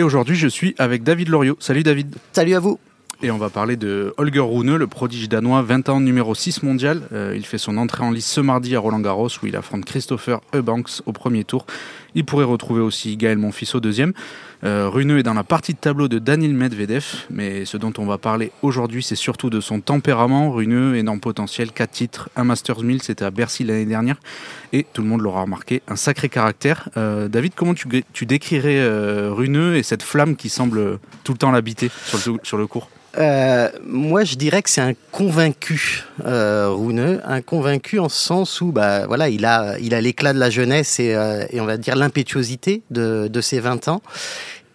Et aujourd'hui, je suis avec David Loriot. Salut David. Salut à vous. Et on va parler de Holger Rune, le prodige danois, 20 ans, numéro 6 mondial. Euh, il fait son entrée en lice ce mardi à Roland Garros où il affronte Christopher Eubanks au premier tour. Il pourrait retrouver aussi Gaël Monfils au deuxième. Euh, Runeux est dans la partie de tableau de Daniel Medvedev, mais ce dont on va parler aujourd'hui, c'est surtout de son tempérament. Runeux, énorme potentiel, 4 titres, un Masters 1000, c'était à Bercy l'année dernière, et tout le monde l'aura remarqué, un sacré caractère. Euh, David, comment tu, décrirais Runeux et cette flamme qui semble tout le temps l'habiter sur le, sur le cours euh, moi, je dirais que c'est un convaincu, euh, Rouneux, un convaincu en ce sens où, bah, voilà, il a, il a l'éclat de la jeunesse et, euh, et on va dire l'impétuosité de, de ses 20 ans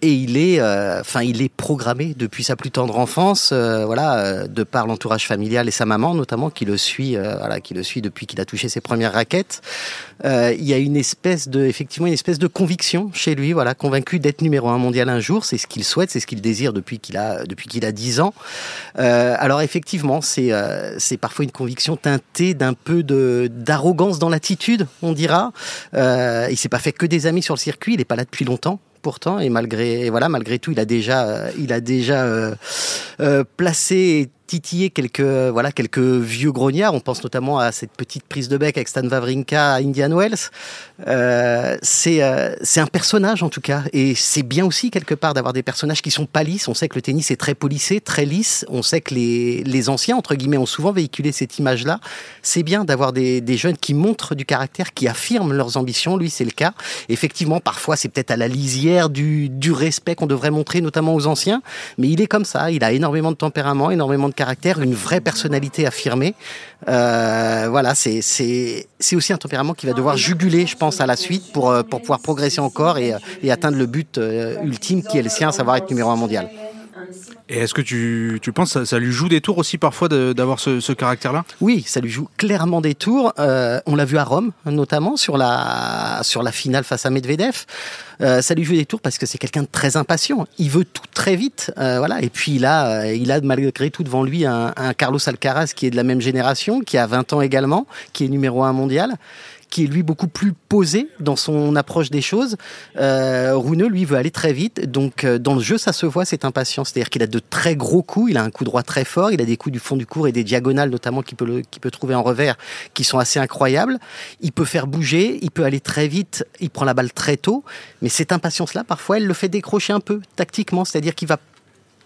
et il est, euh, enfin, il est programmé depuis sa plus tendre enfance, euh, voilà, euh, de par l'entourage familial et sa maman notamment qui le suit, voilà, qui le suit depuis qu'il a touché ses premières raquettes. il y a une espèce de, effectivement, une espèce de conviction chez lui, voilà, convaincu d'être numéro un mondial un jour. C'est ce qu'il souhaite, c'est ce qu'il désire depuis qu'il a, depuis qu'il a 10 ans. alors effectivement, c'est, c'est parfois une conviction teintée d'un peu de d'arrogance dans l'attitude, on dira. il s'est pas fait que des amis sur le circuit, il est pas là depuis longtemps pourtant et malgré voilà malgré tout il a déjà il a déjà euh, euh, placé titiller quelques voilà quelques vieux grognards. On pense notamment à cette petite prise de bec avec Stan Wawrinka à Indian Wells. Euh, c'est euh, c'est un personnage en tout cas, et c'est bien aussi quelque part d'avoir des personnages qui sont pas lisses. On sait que le tennis est très polissé, très lisse. On sait que les les anciens entre guillemets ont souvent véhiculé cette image-là. C'est bien d'avoir des, des jeunes qui montrent du caractère, qui affirment leurs ambitions. Lui, c'est le cas. Effectivement, parfois c'est peut-être à la lisière du du respect qu'on devrait montrer, notamment aux anciens. Mais il est comme ça. Il a énormément de tempérament, énormément de caractère, une vraie personnalité affirmée. Euh, voilà, c'est aussi un tempérament qui va devoir juguler, je pense, à la suite pour, euh, pour pouvoir progresser encore et, et atteindre le but euh, ultime qui est le sien, à savoir être numéro un mondial. Et est-ce que tu, tu penses que ça, lui joue des tours aussi parfois d'avoir ce, ce caractère-là? Oui, ça lui joue clairement des tours. Euh, on l'a vu à Rome, notamment sur la, sur la finale face à Medvedev. Euh, ça lui joue des tours parce que c'est quelqu'un de très impatient. Il veut tout très vite, euh, voilà. Et puis il a, euh, il a malgré tout devant lui un, un Carlos Alcaraz qui est de la même génération, qui a 20 ans également, qui est numéro un mondial qui est lui beaucoup plus posé dans son approche des choses. Euh, lui, veut aller très vite. Donc, euh, dans le jeu, ça se voit, cette impatience. C'est-à-dire qu'il a de très gros coups, il a un coup droit très fort, il a des coups du fond du cours et des diagonales, notamment, qu'il peut, peut trouver en revers, qui sont assez incroyables. Il peut faire bouger, il peut aller très vite, il prend la balle très tôt. Mais cette impatience-là, parfois, elle le fait décrocher un peu, tactiquement. C'est-à-dire qu'il va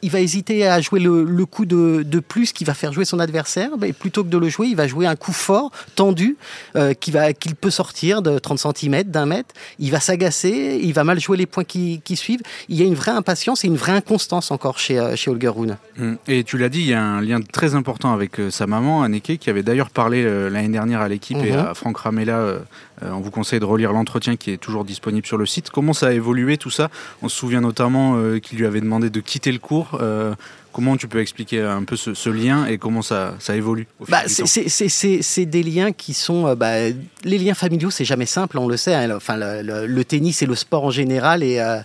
il va hésiter à jouer le, le coup de, de, plus qui va faire jouer son adversaire. Mais plutôt que de le jouer, il va jouer un coup fort, tendu, euh, qu'il peut sortir de 30 cm, d'un mètre. Il va s'agacer, il va mal jouer les points qui, qui, suivent. Il y a une vraie impatience et une vraie inconstance encore chez, euh, chez Holger Rune. Hum. Et tu l'as dit, il y a un lien très important avec euh, sa maman, Anneke, qui avait d'ailleurs parlé l'année dernière à l'équipe et à Franck Ramella. On vous conseille de relire l'entretien qui est toujours disponible sur le site. Comment ça a évolué tout ça? On se souvient notamment qu'il lui avait demandé de quitter le cours euh, Comment tu peux expliquer un peu ce, ce lien et comment ça, ça évolue bah, C'est des liens qui sont... Bah, les liens familiaux, c'est jamais simple, on le sait. Hein, enfin, le, le, le, tennis et le sport en général est, euh,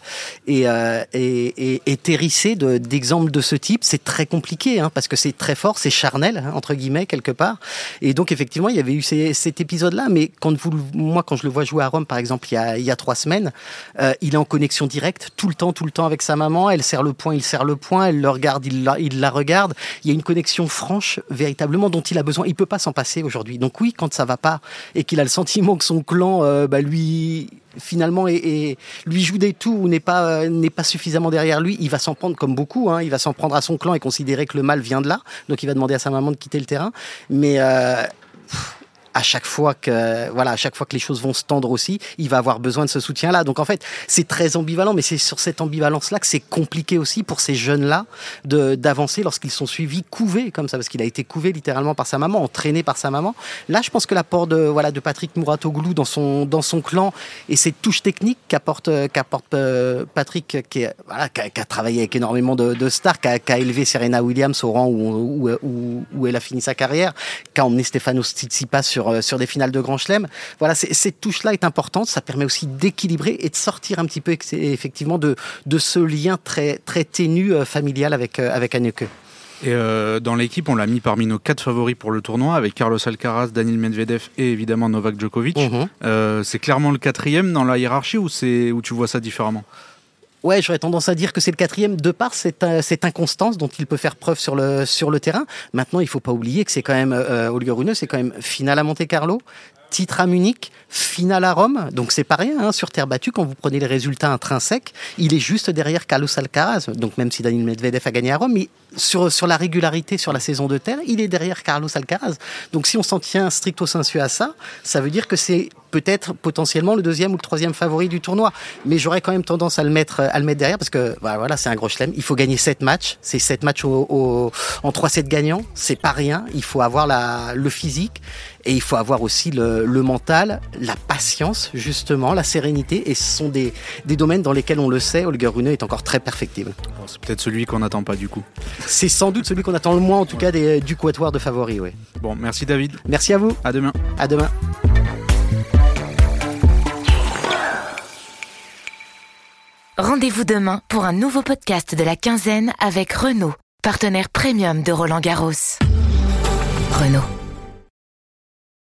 est, euh, est, est, est hérissé d'exemples de, de, ce type. C'est très compliqué hein, parce que c'est très fort, c'est charnel, hein, entre guillemets, quelque part. Et donc, effectivement, il y avait eu ces, cet épisode-là. Mais quand vous, moi, quand je le vois jouer à Rome, par exemple, il y a, il y a trois semaines, euh, il est en connexion directe tout le temps, tout le temps avec sa maman. Elle serre le point, il serre le point, elle le regarde, il il la, regarde. Il y a une connexion franche, véritablement, dont il a besoin. Il peut pas s'en passer aujourd'hui. Donc oui, quand ça va pas et qu'il a le sentiment que son clan, euh, bah, lui finalement et, et, lui joue des tours ou n'est pas euh, n'est pas suffisamment derrière lui, il va s'en prendre comme beaucoup. Hein, il va s'en prendre à son clan et considérer que le mal vient de là. Donc il va demander à sa maman de quitter le terrain. Mais euh, à chaque fois que voilà, à chaque fois que les choses vont se tendre aussi, il va avoir besoin de ce soutien-là. Donc en fait, c'est très ambivalent, mais c'est sur cette ambivalence-là que c'est compliqué aussi pour ces jeunes-là de d'avancer lorsqu'ils sont suivis, couvés comme ça, parce qu'il a été couvé littéralement par sa maman, entraîné par sa maman. Là, je pense que l'apport de voilà de Patrick Mouratoglou dans son dans son clan et cette touche technique qu'apporte qu'apporte euh, Patrick, qui, est, voilà, qui, a, travaillé avec énormément de, stars, qui a, élevé Serena Williams au rang où, où, où, elle a fini sa carrière, qui a emmené Stefano Tsitsipas sur euh, sur des finales de Grand Chelem. Voilà, cette touche-là est importante. Ça permet aussi d'équilibrer et de sortir un petit peu effectivement de de ce lien très très ténu euh, familial avec avec Anneke. Et euh, dans l'équipe, on l'a mis parmi nos quatre favoris pour le tournoi, avec Carlos Alcaraz, Daniel Medvedev et évidemment Novak Djokovic. Mhm. Mmh. Euh, c'est clairement le quatrième dans la hiérarchie ou, où tu vois ça différemment? Ouais, j'aurais tendance à dire que c'est le quatrième de par cette, inconstance dont il peut faire preuve sur le, terrain. Maintenant, il faut pas oublier que c'est quand même, euh, Holger c'est quand même finale à Monte Carlo, titre à Munich, finale à Rome, donc c'est pas rien hein, sur terre battue quand vous prenez les résultats intrinsèques. Il est juste derrière Carlos Alcaraz, donc même si Daniel Medvedev a gagné à Rome, mais sur, sur la régularité sur la saison de terre, il est derrière Carlos Alcaraz. Donc si on s'en tient stricto sensu à ça, ça veut dire que c'est peut-être potentiellement le deuxième ou le troisième favori du tournoi. Mais j'aurais quand même tendance à le mettre, à le mettre derrière parce que bah, voilà, c'est un gros chelem. Il faut gagner sept matchs. C'est sept matchs au, au, en 3-7 gagnants. C'est pas rien. Il faut avoir la, le physique et il faut avoir aussi le, le, mental, la patience, justement, la sérénité. Et ce sont des, des domaines dans lesquels on le sait, Holger Rune est encore très perfectible. Bon, c'est peut-être celui qu'on n'attend pas du coup. C'est sans doute celui qu'on attend le moins, en tout cas, des, du quatuor de favoris. Oui. Bon, merci David. Merci à vous. À demain. À demain. Rendez-vous demain pour un nouveau podcast de la quinzaine avec Renault, partenaire premium de Roland Garros. Renault.